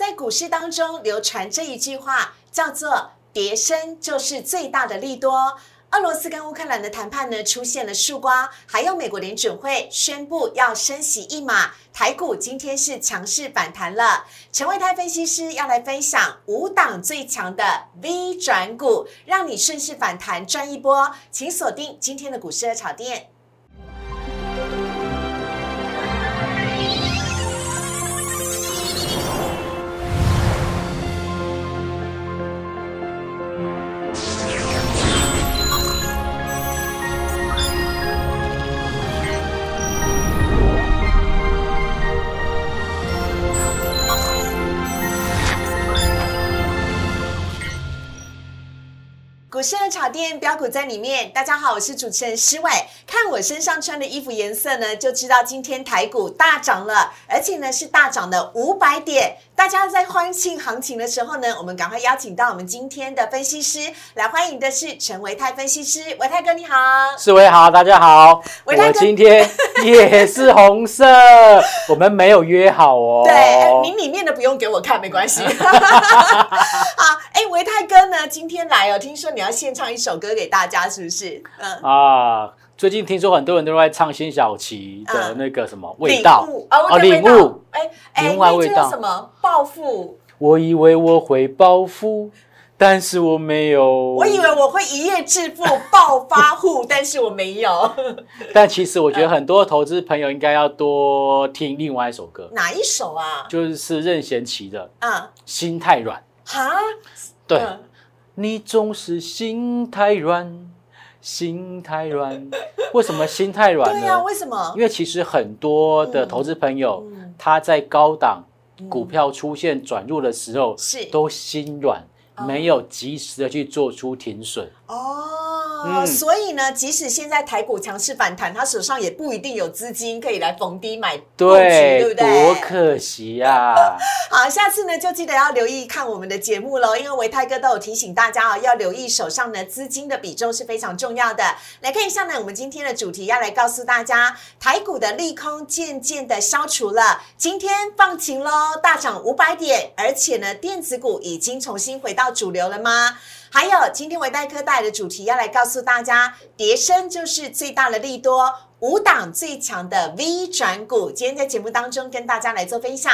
在股市当中流传这一句话，叫做“跌升就是最大的利多”。俄罗斯跟乌克兰的谈判呢出现了曙光，还有美国联准会宣布要升息一码，台股今天是强势反弹了。陈伟泰分析师要来分享五档最强的 V 转股，让你顺势反弹赚一波，请锁定今天的股市的炒店。股市的炒店标股在里面。大家好，我是主持人施伟。看我身上穿的衣服颜色呢，就知道今天台股大涨了，而且呢是大涨了五百点。大家在欢庆行情的时候呢，我们赶快邀请到我们今天的分析师来欢迎的是陈维泰分析师。维泰哥你好，四维好，大家好。维泰哥我今天也是红色，我们没有约好哦。对，你里面的不用给我看，没关系。好，哎，维泰哥呢，今天来哦，听说你要献唱一首歌给大家，是不是？嗯。啊，最近听说很多人都在唱辛晓琪的嗯那个什么味道领悟哦，哦，领悟。哎哎，领悟的味道那叫什么暴富？我以为我会暴富，但是我没有。我以为我会一夜致富、暴发户，但是我没有。但其实我觉得很多投资朋友应该要多听另外一首歌，哪一首啊？就是任贤齐的《啊，心太软》。哈，对，嗯你总是心太软，心太软。为什么心太软呢？对呀，为什么因？为其实很多的投资朋友，嗯他在高档股票出现转入的时候，是都心软，哦没有及时的去做出停损。哦，嗯所以呢，即使现在台股强势反弹，他手上也不一定有资金可以来逢低买布局，对不对？多可惜呀、好，下次呢就记得要留意看我们的节目喽，因为维泰哥都有提醒大家啊，要留意手上呢资金的比重是非常重要的。来看一下呢，我们今天的主题要来告诉大家，台股的利空渐渐的消除了，今天放晴喽，大涨五百点，而且呢，电子股已经重新回到主流了吗？还有，今天维代科带来的主题要来告诉大家，跌升就是最大的利多，五档最强的 V 转股，今天在节目当中跟大家来做分享。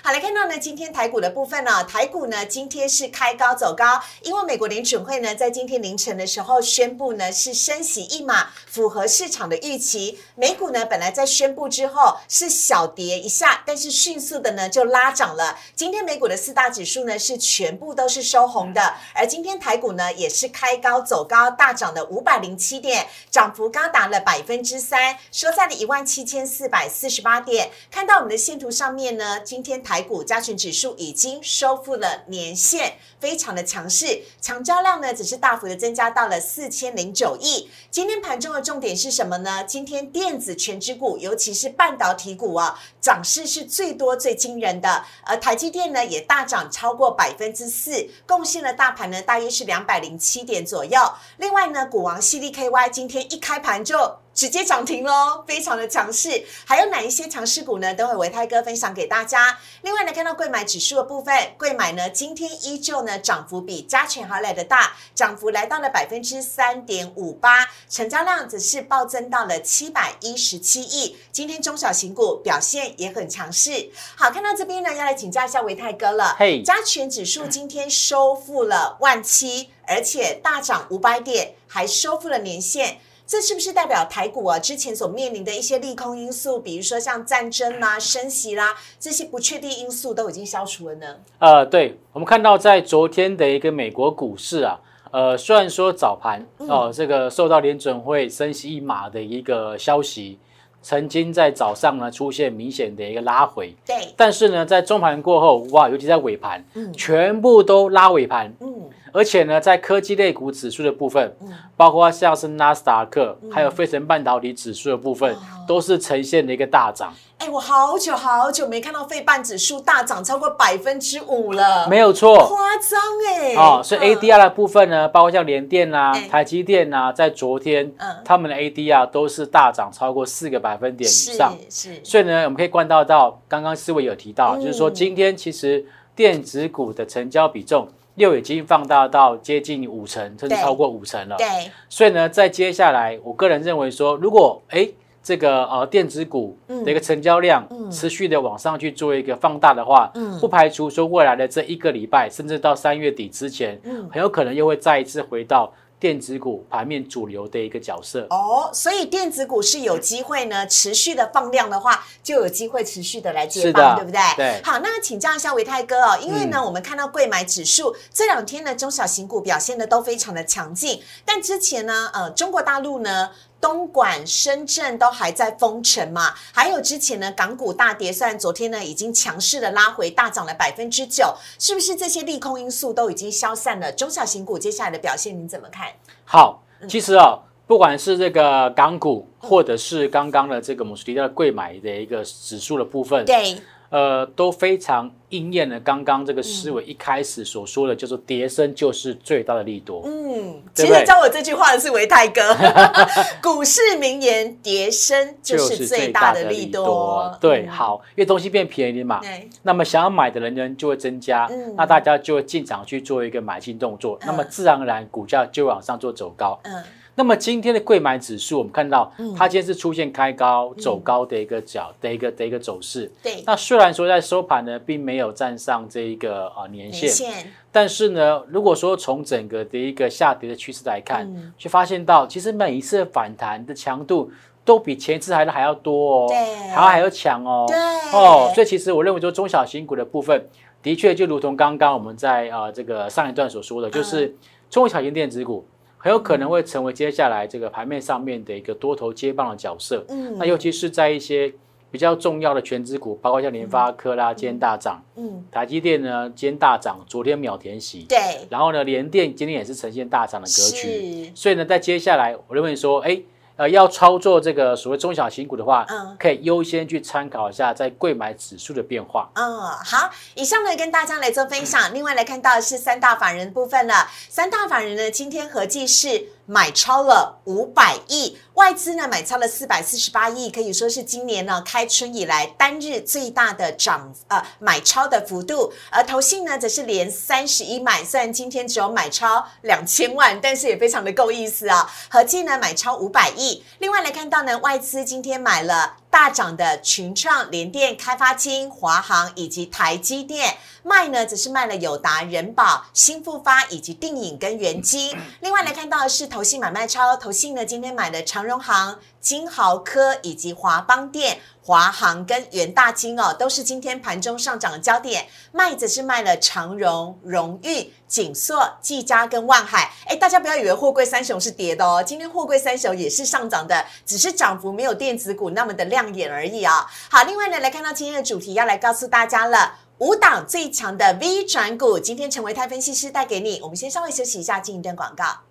好，来看到呢，今天台股的部分呢、台股呢今天是开高走高，因为美国联准会呢在今天凌晨的时候宣布呢是升息一码，符合市场的预期。美股呢本来在宣布之后是小跌一下，但是迅速的呢就拉涨了。今天美股的四大指数呢是全部都是收红的，而今天台股呢也是开高走高，大涨了五百零七点，涨幅高达了百分之三，收在了一万七千四百四十八点。看到我们的线图上面呢，今天台股加权指数已经收复了年线，非常的强势，成交量呢只是大幅的增加到了四千零九亿。今天盘中的重点是什么呢？今天电子全指股，尤其是半导体股啊，涨势是最多最惊人的。而台积电呢也大涨超过百分之四，贡献了大盘呢大约是两百零七点左右。另外呢，股王系利 KY 今天一开盘就直接涨停喽，非常的强势。还有哪一些强势股呢？等会维泰哥分享给大家。另外呢，看到贵买指数的部分，贵买呢今天依旧呢涨幅比加权还来的大，涨幅来到了百分之三点五八，成交量则是暴增到了七百一十七亿。今天中小型股表现也很强势。好，看到这边呢，要来请教一下维泰哥了。嘿加权指数今天收复了万七，而且大涨五百点，还收复了年线。这是不是代表台股啊之前所面临的一些利空因素，比如说像战争啦、升息啦这些不确定因素都已经消除了呢？呃，对，我们看到在昨天的一个美国股市啊，呃，虽然说早盘哦、这个受到联准会升息一码的一个消息，曾经在早上呢出现明显的一个拉回，对，但是呢，在中盘过后，哇，尤其在尾盘，嗯。全部都拉尾盘，嗯而且呢，在科技类股指数的部分，嗯，包括像是纳斯达克，还有费城半导体指数的部分，哦。都是呈现了一个大涨，哎，我好久好久没看到费半指数大涨超过百分之五了，没有错。夸张哎！哦，所以嗯。ADR 的部分呢，包括像联电啊哎、台积电啊，在昨天嗯。他们的 ADR 都是大涨超过四个百分点以是上。是，所以呢，我们可以观察到，刚刚思维有提到，嗯。就是说今天其实电子股的成交比重又已经放大到接近五成，甚至超过五成了。对，所以呢，在接下来，我个人认为说，如果哎这个呃电子股的一个成交量嗯持续的往上去做一个放大的话，嗯不排除说未来的这一个礼拜，甚至到三月底之前，嗯很有可能又会再一次回到电子股盘面主流的一个角色。哦，所以电子股是有机会呢，持续的放量的话，就有机会持续的来接是棒，对不对？对好，那请教一下维泰哥哦，因为呢，嗯我们看到贵买指数这两天呢，中小型股表现的都非常的强劲，但之前呢，呃，中国大陆呢。东莞、深圳都还在封城嘛，还有之前呢，港股大跌，虽然昨天呢已经强势的拉回，大涨了百分之九，是不是这些利空因素都已经消散了？中小型股接下来的表现你怎么看？好，嗯其实啊、不管是这个港股，或者是刚刚的这个我们提到的贵买的一个指数的部分，对，呃，都非常应验了刚刚这个思维一开始所说的，就是跌升就是最大的利多。嗯，对对？其实教我这句话的是维泰哥，股市名言“跌升就是最大的利多”。对，嗯，好，因为东西变便宜嘛，对，那么想要买的人呢就会增加，嗯。那大家就会进场去做一个买进动作，那么自然而然股价就往上做走高。嗯，那么今天的贵买指数，我们看到嗯。它今天是出现开高走高的一个角的一个的一个走势。对，那虽然说在收盘呢，并没有站上这一个啊年年线，但是呢，如果说从整个的一个下跌的趋势来看，嗯。却发现到其实每一次的反弹的强度都比前一次还的还要多哦，对。还要还要强哦，对。哦，所以其实我认为说中小型股的部分，的确就如同刚刚我们在啊、呃这个上一段所说的，嗯就是中小型电子股很有可能会成为接下来这个盘面上面的一个多头接棒的角色。嗯。那尤其是在一些比较重要的全资股，包括像联发科啦，今天大涨，嗯，台积电呢今天大涨，昨天秒填息，对，然后呢，联电今天也是呈现大涨的格局，是，所以呢，在接下来，我认为说，哎，呃，要操作这个所谓中小型股的话，嗯可以优先去参考一下在贵买指数的变化。嗯，好，以上呢跟大家来做分享。另外来看到是三大法人部分了，三大法人呢今天合计是买超了五百亿，外资呢买超了四百四十八亿，可以说是今年呢开春以来单日最大的涨呃买超的幅度。而投信呢则是连三十一买，虽然今天只有买超两千万，但是也非常的够意思啊、合计呢买超五百亿。另外来看到呢，外资今天买了大涨的群创、联电、开发金、华航以及台积电，卖呢则是卖了友达、人保、新复发以及定影跟元晶。另外来看到的是投信买卖超，投信呢今天买了长荣航、金豪科以及华邦电。华航跟元大金哦，都是今天盘中上涨的焦点。卖子是卖了长荣、荣誉、锦硕、技嘉跟万海。哎，大家不要以为货柜三雄是跌的哦，今天货柜三雄也是上涨的，只是涨幅没有电子股那么的亮眼而已啊、好，另外呢，来看到今天的主题，要来告诉大家了。五档最强的 V 转股，今天陈维泰分析师带给你。我们先稍微休息一下，进一段广告。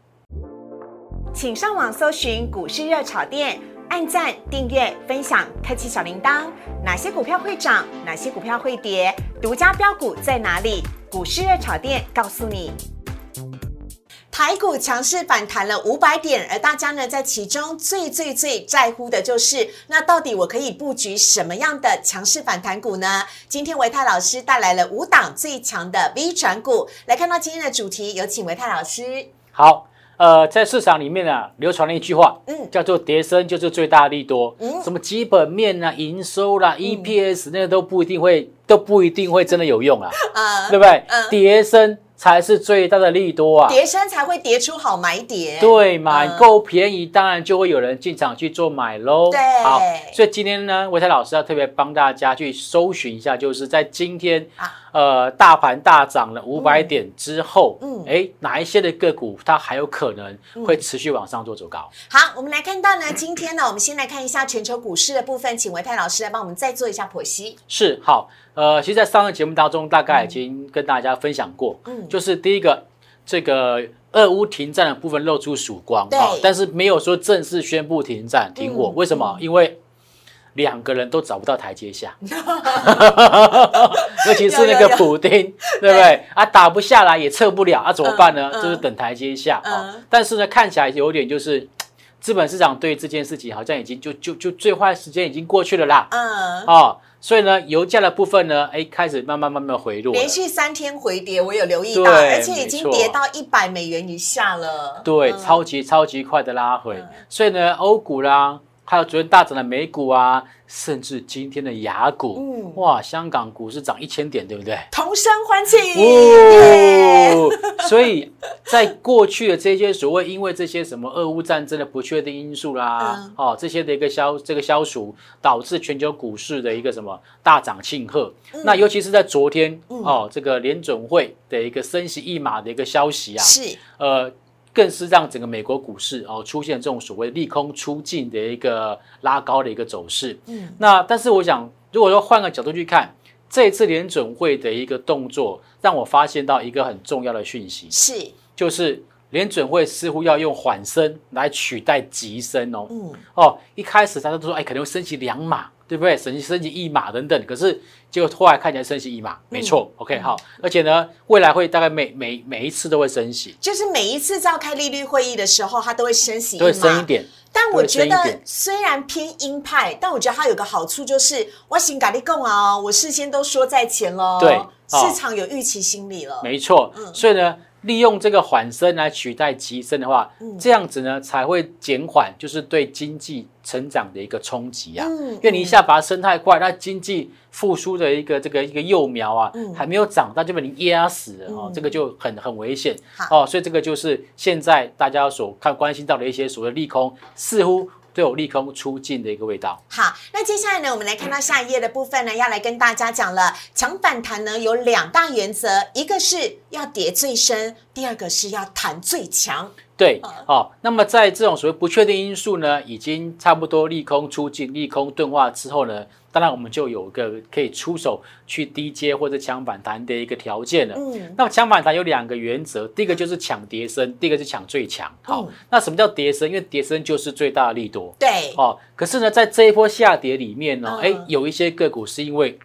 请上网搜寻股市热炒店，按赞、订阅、分享，开启小铃铛。哪些股票会涨？哪些股票会跌？独家标股在哪里？股市热炒店告诉你。台股强势反弹了五百点，而大家呢在其中最最最在乎的就是，那到底我可以布局什么样的强势反弹股呢？今天维泰老师带来了五档最强的 V 转股，来看到今天的主题，有请维泰老师。好，呃，在市场里面啊，流传了一句话，嗯。叫做“跌升就是最大利多”，嗯。什么基本面啊、营收啦、EPS 那个都不一定会，都不一定会真的有用啊，啊对不对？嗯。跌升才是最大的利多啊。叠升才会叠出好买点。对嘛，嗯够便宜，当然就会有人进场去做买喽。对好，所以今天呢，维泰老师要特别帮大家去搜寻一下，就是在今天啊呃大盘大涨了五百点之后，嗯哎，哪一些的个股它还有可能会持续往上做走高？好，我们来看到呢，今天呢，我们先来看一下全球股市的部分，请维泰老师来帮我们再做一下剖析。是好，呃，其实，在上个节目当中，大概已经跟大家分享过，嗯就是第一个这个俄乌停战的部分露出曙光对啊，但是没有说正式宣布停战停火，嗯为什么？因为两个人都找不到台阶下，尤其是那个有有有普丁，对不对？啊，打不下来也撤不了，啊，怎么办呢？就是等台阶下啊嗯。但是呢，看起来有点就是资本市场对这件事情好像已经就就就最坏时间已经过去了啦。嗯，哦，所以呢，油价的部分呢，哎，开始慢慢慢慢回落了连。续三天回跌，我有留意到，而且已经跌到一百美元以下了。对，嗯超级超级快的拉回嗯。所以呢，欧股啦，还有昨天大涨的美股啊，甚至今天的雅股，嗯。哇，香港股市涨一千点，对不对？同声欢庆，哦，所以在过去的这些所谓因为这些什么俄乌战争的不确定因素啦，嗯。哦这些的一个消这个消除，导致全球股市的一个什么大涨庆贺。嗯。那尤其是在昨天、哦，这个联准会的一个升息一码的一个消息啊，是，呃。更是让整个美国股市哦出现这种所谓利空出尽的一个拉高的一个走势。嗯，那但是我想，如果说换个角度去看，这一次联准会的一个动作，让我发现到一个很重要的讯息，是，就是联准会似乎要用缓升来取代急升哦。嗯，哦，一开始大家都说，哎，可能会升起两码，对不对？升息升息一码等等，可是结果后来看起来升息一码，没错、o k 好，而且呢，未来会大概每每每一次都会升息，就是每一次召开利率会议的时候，它都会升息都会码升一点。但我觉得虽然偏鹰派，但我觉得它有个好处就是，我先跟你讲啊，哦我事先都说在前喽，对哦。市场有预期心理了，没错，嗯。所以呢，利用这个缓升来取代急升的话，嗯这样子呢才会减缓就是对经济成长的一个冲击啊。嗯因为你一下把它升太快，那经济复苏的一个这个一个幼苗啊，嗯还没有长大就被你压死了哦嗯，这个就很很危险哦。所以这个就是现在大家所看关心到的一些所谓利空，似乎都有利空出尽的一个味道。好，那接下来呢，我们来看到下一页的部分呢，要来跟大家讲了，强反弹呢有两大原则，一个是要跌最深，第二个是要弹最强。对好，哦，那么在这种所谓不确定因素呢，已经差不多利空出尽、利空钝化之后呢，当然我们就有个可以出手去低接或者抢反弹的一个条件了。嗯，那么抢反弹有两个原则，第一个就是抢跌升，第一个是抢最强。好，嗯那什么叫跌升？因为跌升就是最大的利多。对，哦，可是呢，在这一波下跌里面呢，嗯哎、有一些个股是因为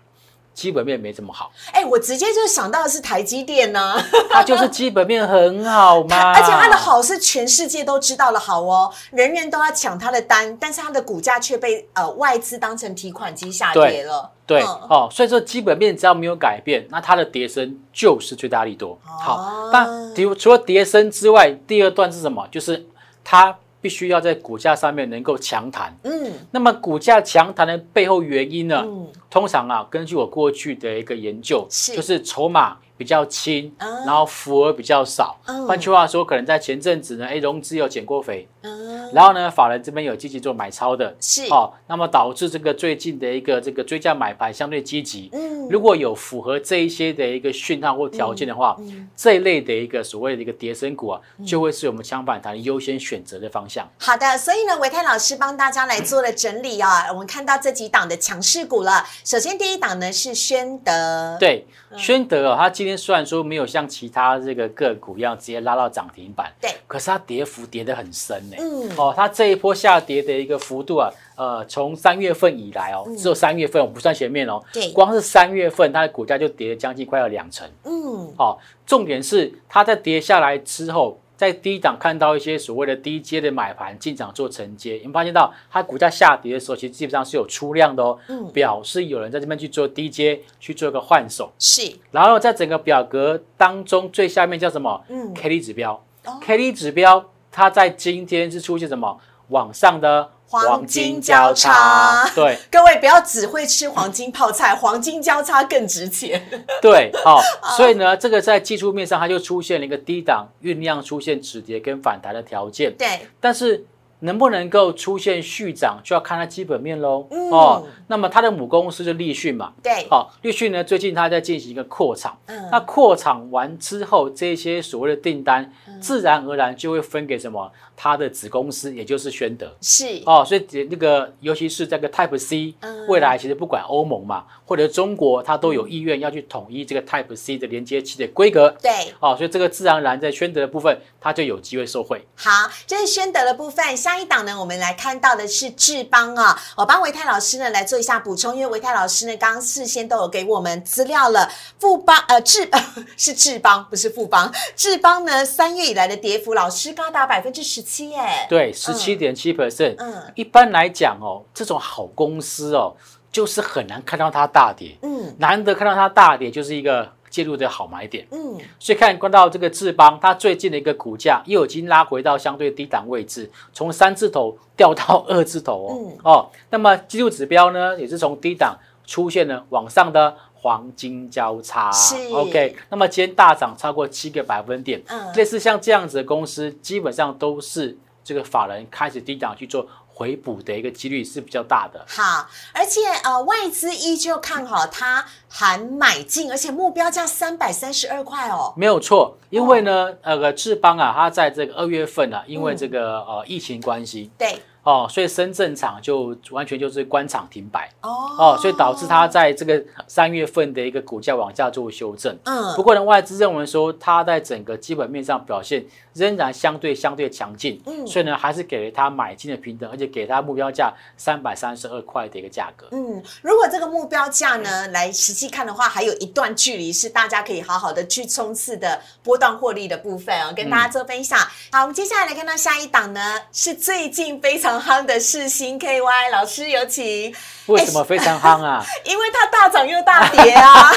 基本面没这么好，哎，我直接就想到的是台积电呢、它就是基本面很好嘛，而且它的好是全世界都知道的好哦，人人都要抢它的单，但是它的股价却被呃外资当成提款机下跌了。对，嗯哦，所以说基本面只要没有改变，那它的跌升就是最大利多。哦好，那比如除了跌升之外，第二段是什么？就是它必须要在股价上面能够强弹。嗯那么股价强弹的背后原因呢？嗯，通常啊，根据我过去的一个研究，是就是筹码比较轻，啊然后浮额比较少。嗯换句话说，可能在前阵子呢，哎，融资有减过肥，嗯，然后呢，法人这边有积极做买超的，是哦，那么导致这个最近的一个这个追加买盘相对积极。嗯如果有符合这一些的一个讯号或条件的话，嗯这一类的一个所谓的一个跌升股啊，就会是我们强反弹优先选择的方向。好的，所以呢，维泰老师帮大家来做了整理啊。我们看到这几档的强势股了。首先第一档呢是宣德，，对，宣德哦，它今天虽然说没有像其他这个个股一样直接拉到涨停板，对，可是它跌幅跌得很深呢。嗯。哦，它这一波下跌的一个幅度啊，呃，从三月份以来哦，只有三月份，我不算前面哦，嗯对。光是三月份它的股价就跌了将近快要两成。嗯，哦，重点是它在跌下来之后，在低档看到一些所谓的低阶的买盘进场做承接，你们发现到它股价下跌的时候，其实基本上是有出量的哦，嗯表示有人在这边去做低阶，去做一个换手。是，然后在整个表格当中最下面叫什么？嗯 K D 指标、哦 k D 指标它在今天是出现什么？往上的黄金交叉对 各位不要只会吃黄金泡菜，黄金交叉更值钱。对，好、所以呢，这个在技术面上它就出现了一个低档酝酿出现止跌跟反弹的条件。对，但是能不能够出现续涨，就要看它基本面喽。嗯哦，那么它的母公司就立讯嘛。对，好、立讯呢最近它在进行一个扩厂，嗯那扩厂完之后，这些所谓的订单，嗯自然而然就会分给什么？它的子公司，也就是宣德。是，哦，所以那个尤其是这个 Type C，、嗯未来其实不管欧盟嘛，或者中国，它都有意愿要去统一这个 Type C 的连接器的规格。对。哦，所以这个自然而然在宣德的部分，它就有机会受惠。好，这是宣德的部分。下一档呢，我们来看到的是智邦啊。我帮维泰老师呢来做一下补充，因为维泰老师呢刚刚事先都有给我们资料了。富邦呃智 是智邦，不是富邦。智邦呢三月以来的跌幅，老师高达百分之十七耶。对，十七点七 percent。嗯一般来讲哦，这种好公司哦，就是很难看到它大跌，嗯难得看到它大跌，就是一个介入的好买点。嗯，所以看关到这个智邦，它最近的一个股价又已经拉回到相对低档位置，从三字头掉到二字头哦。嗯哦，那么技术指标呢，也是从低档出现了往上的黄金交叉。是 OK，那么今天大涨超过七个百分点，嗯类似像这样子的公司，基本上都是这个法人开始低档去做回补的一个几率是比较大的。好，而且呃，外资依旧看好它含买进，而且目标价三百三十二块哦。没有错，因为呢，呃，智邦啊，它在这个二月份啊，因为这个、呃疫情关系对，哦，所以深圳厂就完全就是关厂停摆。哦。哦，所以导致它在这个三月份的一个股价往下做修正。嗯。不过呢，外资认为说它在整个基本面上表现仍然相对相对强劲，嗯所以呢，还是给了他买进的平等，而且给他目标价三百三十二块的一个价格。嗯，如果这个目标价呢来实际看的话，还有一段距离是大家可以好好的去冲刺的波段获利的部分哦，跟大家做分享。好，我们接下来来看到下一档呢，是最近非常夯的世新 KY，老师有请，为什么非常夯啊？因为它大涨又大跌啊，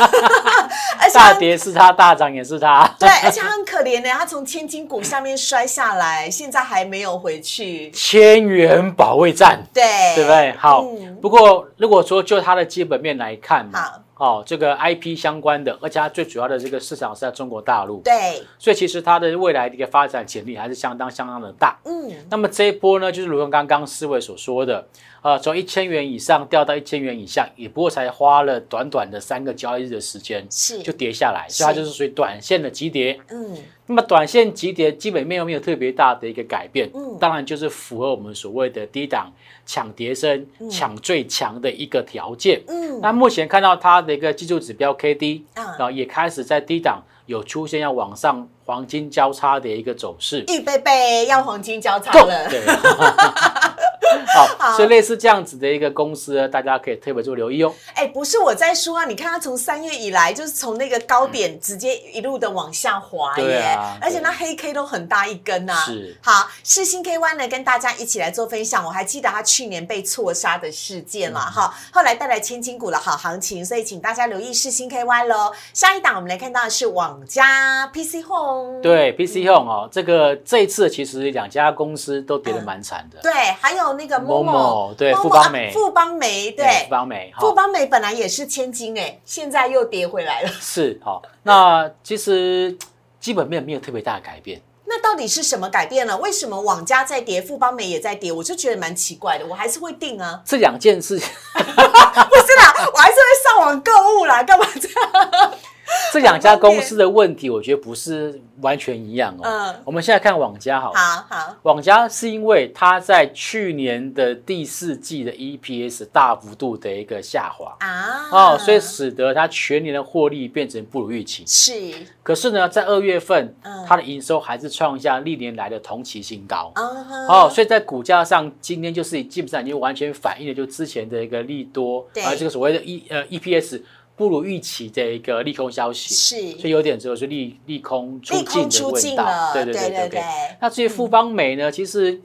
而且大跌是它，大涨也是它。对，而且它很可怜呢，它从千金股下面摔下来，现在还没有回去，千元保卫战。对，对不对？好，嗯不过如果说就它的基本面来看嘛，好，哦，这个 IP 相关的，而且它最主要的这个市场是在中国大陆，对，所以其实它的未来的一个发展潜力还是相当相当的大。嗯，那么这一波呢，就是如同刚刚思维所说的，呃，从一千元以上掉到一千元以下，也不过才花了短短的三个交易日的时间是，就跌下来，所以它就是属于短线的急跌。嗯，那么短线急跌基本面又没有特别大的一个改变，嗯当然就是符合我们所谓的低档抢跌升、抢最强的一个条件。嗯，那目前看到它的一个技术指标 K D 嗯啊，也开始在低档有出现要往上黄金交叉的一个走势。预备备要黄金交叉了，对 好，所以类似这样子的一个公司呢，大家可以特别做留意哦。哎，不是我在说啊，你看它从三月以来，就是从那个高点直接一路的往下滑耶，啊而且那黑 K 都很大一根呐、是好，世新 KY 呢，跟大家一起来做分享。我还记得它去年被错杀的事件嗯了哈，后来带来千金股的好行情，所以请大家留意世新 KY 喽。下一档我们来看到的是网家 PC Home，对，PC Home 哦，这个这一次其实两家公司都跌得蛮惨的。对，还有那个 Momo，Momo，对 Momo，富邦美啊富邦美，对，富邦美哈富邦美本来也是千金哎，现在又跌回来了。是好，那其实基本面没有特别大的改变。那到底是什么改变了？为什么网家在跌，富邦美也在跌？我就觉得蛮奇怪的。我还是会定啊，这两件事，不是啦，我还是会上网购物啦，干嘛这样？这两家公司的问题，我觉得不是完全一样哦。嗯。我们现在看网家好了，好好，网家是因为它在去年的第四季的 EPS 大幅度的一个下滑。啊，哦，所以使得它全年的获利变成不如预期。是，可是呢，在二月份嗯，它的营收还是创下历年来的同期新高。哦，所以在股价上，今天就是基本上已经完全反映了就之前的一个利多，对。啊，这个所谓的 E 呃 EPS 不如预期的一个利空消息，是。所以有点只有是利利空出利尽的味道，对对对对对对。那至于富邦美呢，其实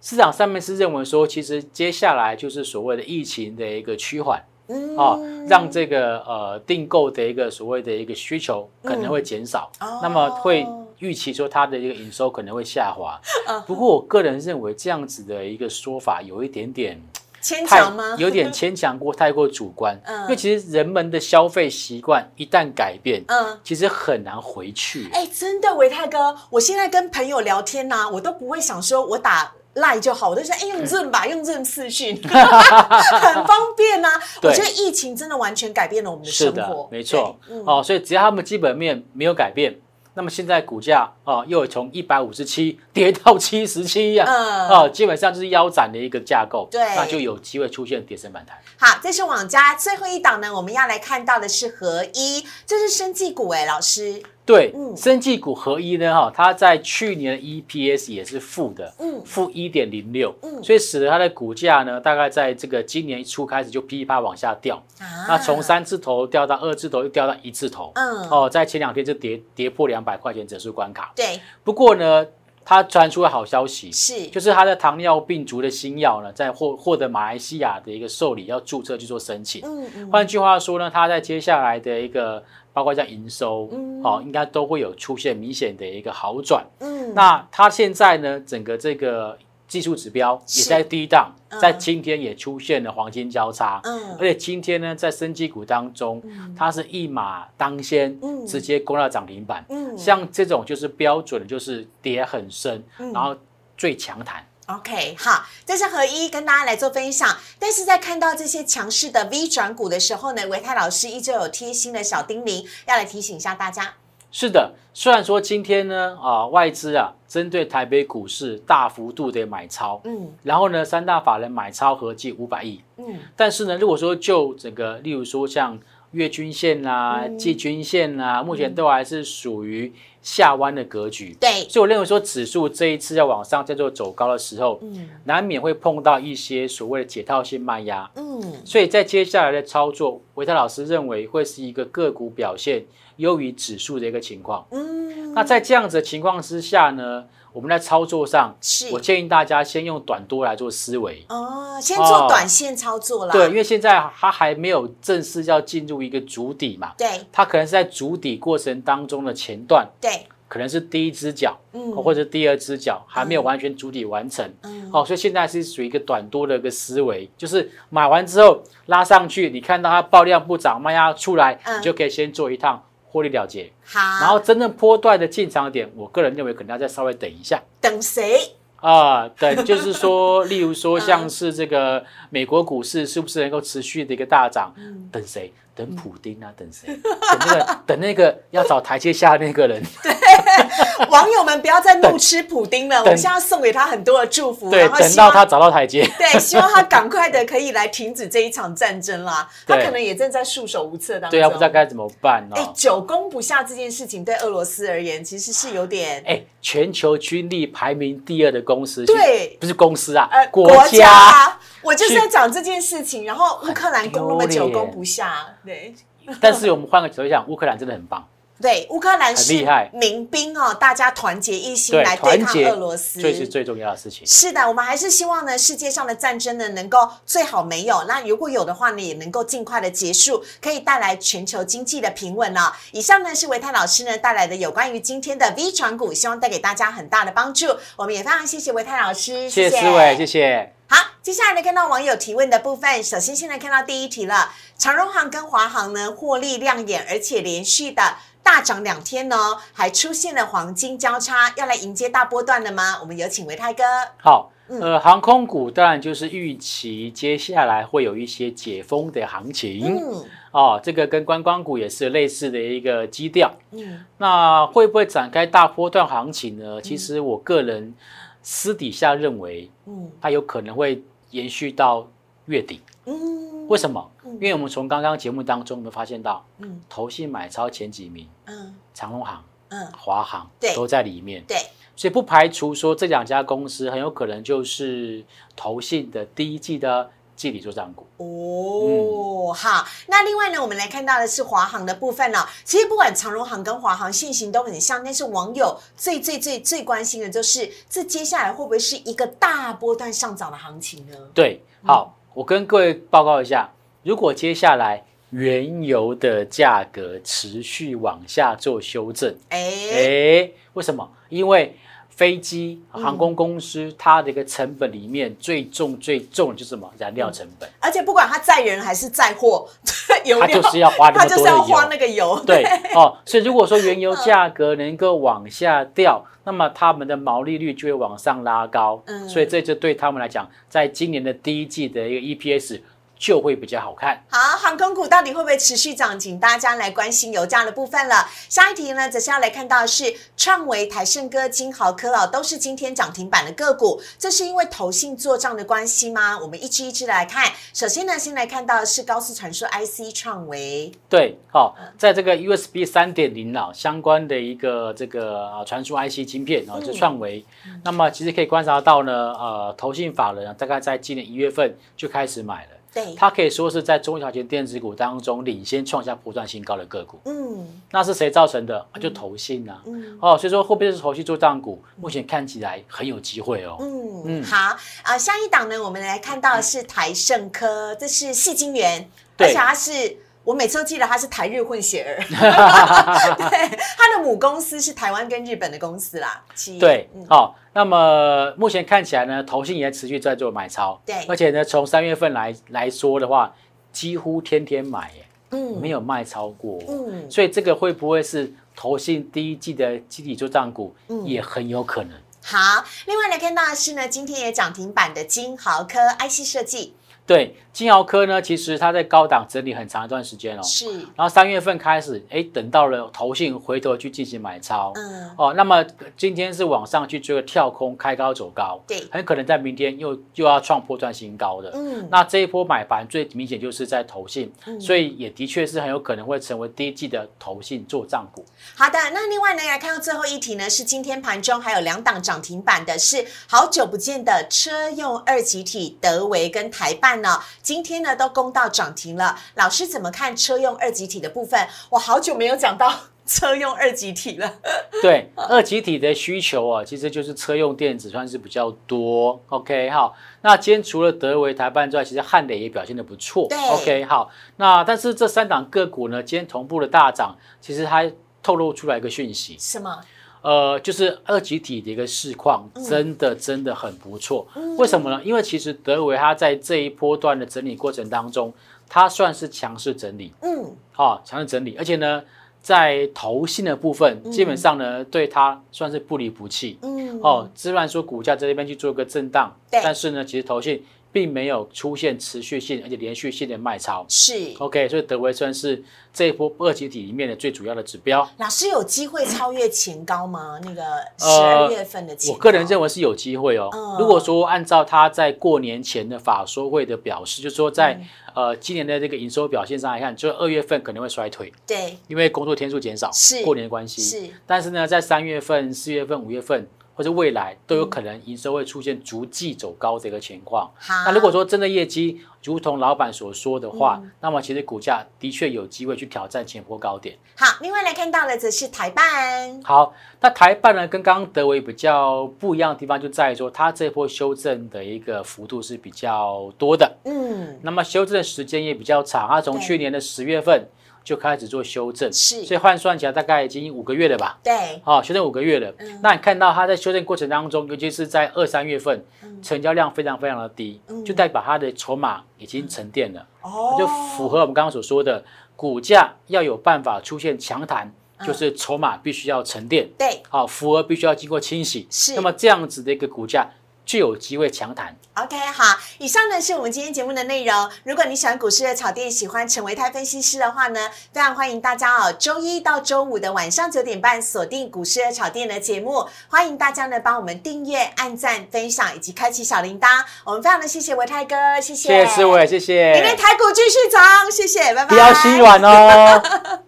市场上面是认为说，其实接下来就是所谓的疫情的一个趋缓嗯。啊，让这个呃订购的一个所谓的一个需求可能会减少，哦。那么会预期说它的一个营收可能会下滑。嗯。不过我个人认为这样子的一个说法有一点点牵太强吗？有点牵强过，太过主观。嗯因为其实人们的消费习惯一旦改变，嗯。其实很难回去。哎，真的，维泰哥，我现在跟朋友聊天呐、我都不会想说我打赖就好，我都说哎用 Zoom 吧，用 Zoom 视讯，很方便呐、我对觉得疫情真的完全改变了我们的生活，，没错对。嗯哦，所以只要他们基本面没有改变，那么现在股价啊又从一百五十七跌到七十七呀，嗯。哦，基本上就是腰斩的一个架构，对。那就有机会出现跌升反弹。好，这是网家最后一档呢，我们要来看到的是合一，这是生技股哎，老师，对，嗯。生技股合一呢，哈，它在去年的 EPS 也是负的，嗯。负一点零六，嗯。所以使得它的股价呢，大概在这个今年一初开始就噼里啪往下掉，啊。那从三字头掉到二字头，又掉到一字头，嗯。哦，在前两天就跌跌破两百块钱整数关卡。对，不过呢，它传出了好消息，是，就是它的糖尿病族的新药呢，在获获得马来西亚的一个受理，要注册去做申请。嗯嗯，换句话说呢，它在接下来的一个包括像营收，嗯。哦，应该都会有出现明显的一个好转。嗯，那它现在呢，整个这个技术指标也在低档嗯，在今天也出现了黄金交叉。嗯。而且今天呢，在生技股当中，它是一马当先，嗯。直接攻到涨停板。嗯。像这种就是标准的，就是跌很深，嗯。然后最强弹。OK，好，这是合一跟大家来做分享。但是在看到这些强势的 V 转股的时候呢，维泰老师依旧有贴心的小叮咛，要来提醒一下大家。是的，虽然说今天呢，啊，外资啊，针对台北股市大幅度的买超，嗯然后呢，三大法人买超合计五百亿，嗯但是呢，如果说就整个，例如说像月均线啦、嗯季均线啦，目前都还是属于下弯的格局。对，所以我认为说，指数这一次要往上在做走高的时候，嗯难免会碰到一些所谓的解套性卖压。嗯所以在接下来的操作，维泰老师认为会是一个个股表现优于指数的一个情况。嗯，那在这样子的情况之下呢，我们在操作上，是。我建议大家先用短多来做思维。哦，先做短线操作啦。对，因为现在它还没有正式要进入一个主底嘛，对。它可能是在主底过程当中的前段，对，可能是第一只脚，嗯。或者第二只脚还没有完全主底完成。嗯。哦，所以现在是属于一个短多的一个思维，就是买完之后拉上去，你看到它爆量不涨，卖压出来，嗯。你就可以先做一趟获利了结。好，然后真正波段的进场点，我个人认为可能要再稍微等一下等谁？啊，等 就是说，例如嗯说像是这个美国股市是不是能够持续的一个大涨？嗯等谁？等普丁啊？等谁？等那个等那个要找台阶下那个人。网友们不要再怒吃普丁了，我们现在要送给他很多的祝福，对，然后等到他找到台阶。对，希望他赶快的可以来停止这一场战争啦。他可能也正在束手无策当中。对啊，不知道该怎么办哎，哦。久攻不下这件事情对俄罗斯而言，其实是有点哎，全球军力排名第二的公司，对不是公司啊，呃国家家。啊。我就是在讲这件事情，然后乌克兰攻那么久攻不下，对 但是我们换个角度想，乌克兰真的很棒，对，乌克兰是民兵哦，大家团结一心对，来对抗俄罗斯，这是最重要的事情。是的，我们还是希望呢，世界上的战争呢能够最好没有，那如果有的话呢，也能够尽快的结束，可以带来全球经济的平稳哦。以上呢是维泰老师呢带来的有关于今天的 V 传股，希望带给大家很大的帮助。我们也非常谢谢维泰老师，谢谢思伟，谢谢。好，接下来呢，看到网友提问的部分，首先先来看到第一题了。长荣航跟华航呢获利亮眼，而且连续的大涨两天呢，还出现了黄金交叉，要来迎接大波段了吗？我们有请维泰哥。好，嗯呃，航空股当然就是预期接下来会有一些解封的行情、嗯哦，这个跟观光股也是类似的一个基调。嗯那会不会展开大波段行情呢？其实我个人私底下认为，嗯它有可能会延续到月底。嗯为什么？因为我们从刚刚节目当中，我们发现到，嗯投信买超前几名，嗯长隆行、嗯，华航对都在里面。对，所以不排除说这两家公司很有可能就是投信的第一季的季底做账股。哦，好，那另外呢，我们来看到的是华航的部分了、其实不管长荣航跟华航现行都很像，但是网友最最最最关心的就是，这接下来会不会是一个大波段上涨的行情呢？对，好，我跟各位报告一下，如果接下来原油的价格持续往下做修正，哎、诶，为什么？因为飞机嗯。航空公司它的一个成本里面最重最重的就是什么？燃料成本，而且不管它载人还是载货，油它就是要花那它就是么多的油。要花那个油，对哦，所以如果说原油价格能够往下掉，那么他们的毛利率就会往上拉高，嗯。所以这就对他们来讲，在今年的第一季的一个 EPS 就会比较好看。好，航空股到底会不会持续涨？请大家来关心油价的部分了。下一题呢，则是要来看到是创维、台盛哥、金豪科哦，都是今天涨停板的个股。这是因为投信做账的关系吗？我们一支一支的来看。首先呢，先来看到的是高速传输 IC 创维，对，好、在这个 USB 三点零啊相关的一个这个啊传输 IC 晶片啊，就创维，那么其实可以观察到呢，呃，投信法人啊，大概在今年一月份就开始买了。对，它可以说是在中小型电子股当中领先创下波段新高的个股。嗯那是谁造成的？啊就投信啊。嗯哦，所以说会不会是投信做账股？目前看起来很有机会哦。嗯，嗯好啊、下一档呢，我们来看到的是台盛科，这是细晶圆，而且它是。我每次都记得他是台日混血儿，对，他的母公司是台湾跟日本的公司啦。对嗯，好、那么目前看起来呢，投信也持续在做买超，对。而且呢，从三月份来来说的话，几乎天天买，耶，嗯。没有卖超过，嗯，所以这个会不会是投信第一季的集体做账股，嗯。也很有可能。好。另外来看到的是呢，今天也涨停板的金豪科 IC 设计对，金豪科呢，其实它在高档整理很长一段时间哦，是，然后三月份开始，哎，等到了投信回头去进行买超，嗯，哦，那么今天是往上去做个跳空，开高走高，对，很可能在明天又又要创破断新高的。嗯，那这一波买盘最明显就是在投信，嗯。所以也的确是很有可能会成为第一季的投信做账股。好的，那另外呢，来看到最后一题呢，是今天盘中还有两档涨停板的，是好久不见的车用二级体德维跟台办呢，今天呢都攻到涨停了。老师怎么看车用二级体的部分？我好久没有讲到 车用二级体了。对，二级体的需求啊，其实就是车用电子算是比较多。OK，好，那今天除了德维、台办之外，其实汉磊也表现的不错。对 OK，好，那但是这三档个股呢，今天同步的大涨，其实它透露出来一个讯息，什么？呃，就是二级体的一个市况真的真的很不错。为什么呢？因为其实德维它在这一波段的整理过程当中，它算是强势整理，嗯，啊，强势整理，而且呢，在投信的部分，基本上呢，对它算是不离不弃。嗯，哦，虽然说股价在这边去做个震荡，但是呢，其实投信并没有出现持续性而且连续性的卖超。是。OK，所以德维算是这一波二级体里面的最主要的指标。老师有机会超越前高吗？那个十呃二月份的前高、我个人认为是有机会哦。嗯如果说按照他在过年前的法说会的表示，就是说在、嗯呃今年的这个营收表现上来看，就二月份可能会衰退，对因为工作天数减少，是过年的关系。是但是呢，在三月份、四月份、五月份或者未来都有可能营收会出现逐季走高的一个情况。好，那如果说真的业绩如同老板所说的话，嗯那么其实股价的确有机会去挑战前波高点。好，另外来看到的则是台办，好，那台办呢，跟刚刚德维比较不一样的地方就在于说，它这波修正的一个幅度是比较多的，嗯，那么修正的时间也比较长，它从去年的十月份就开始做修正，是。所以换算起来大概已经五个月了吧。对，好、修正五个月了。嗯。那你看到它在修正过程当中，尤其是在二三月份，成交量非常非常的低，嗯。就代表它的筹码已经沉淀了，哦。就符合我们刚刚所说的，股价要有办法出现强弹，嗯。就是筹码必须要沉淀，对。好、符合必须要经过清洗，是。那么这样子的一个股价就有机会强弹。OK，好，以上呢是我们今天节目的内容。如果你喜欢股市的炒店，喜欢陈维泰分析师的话呢，非常欢迎大家哦，周一到周五的晚上九点半锁定股市的炒店的节目。欢迎大家呢帮我们订阅、按赞、分享以及开启小铃铛。我们非常的谢谢维泰哥，谢谢，谢谢思伟，谢谢。明天台股继续涨，谢谢，拜拜。不要心软哦。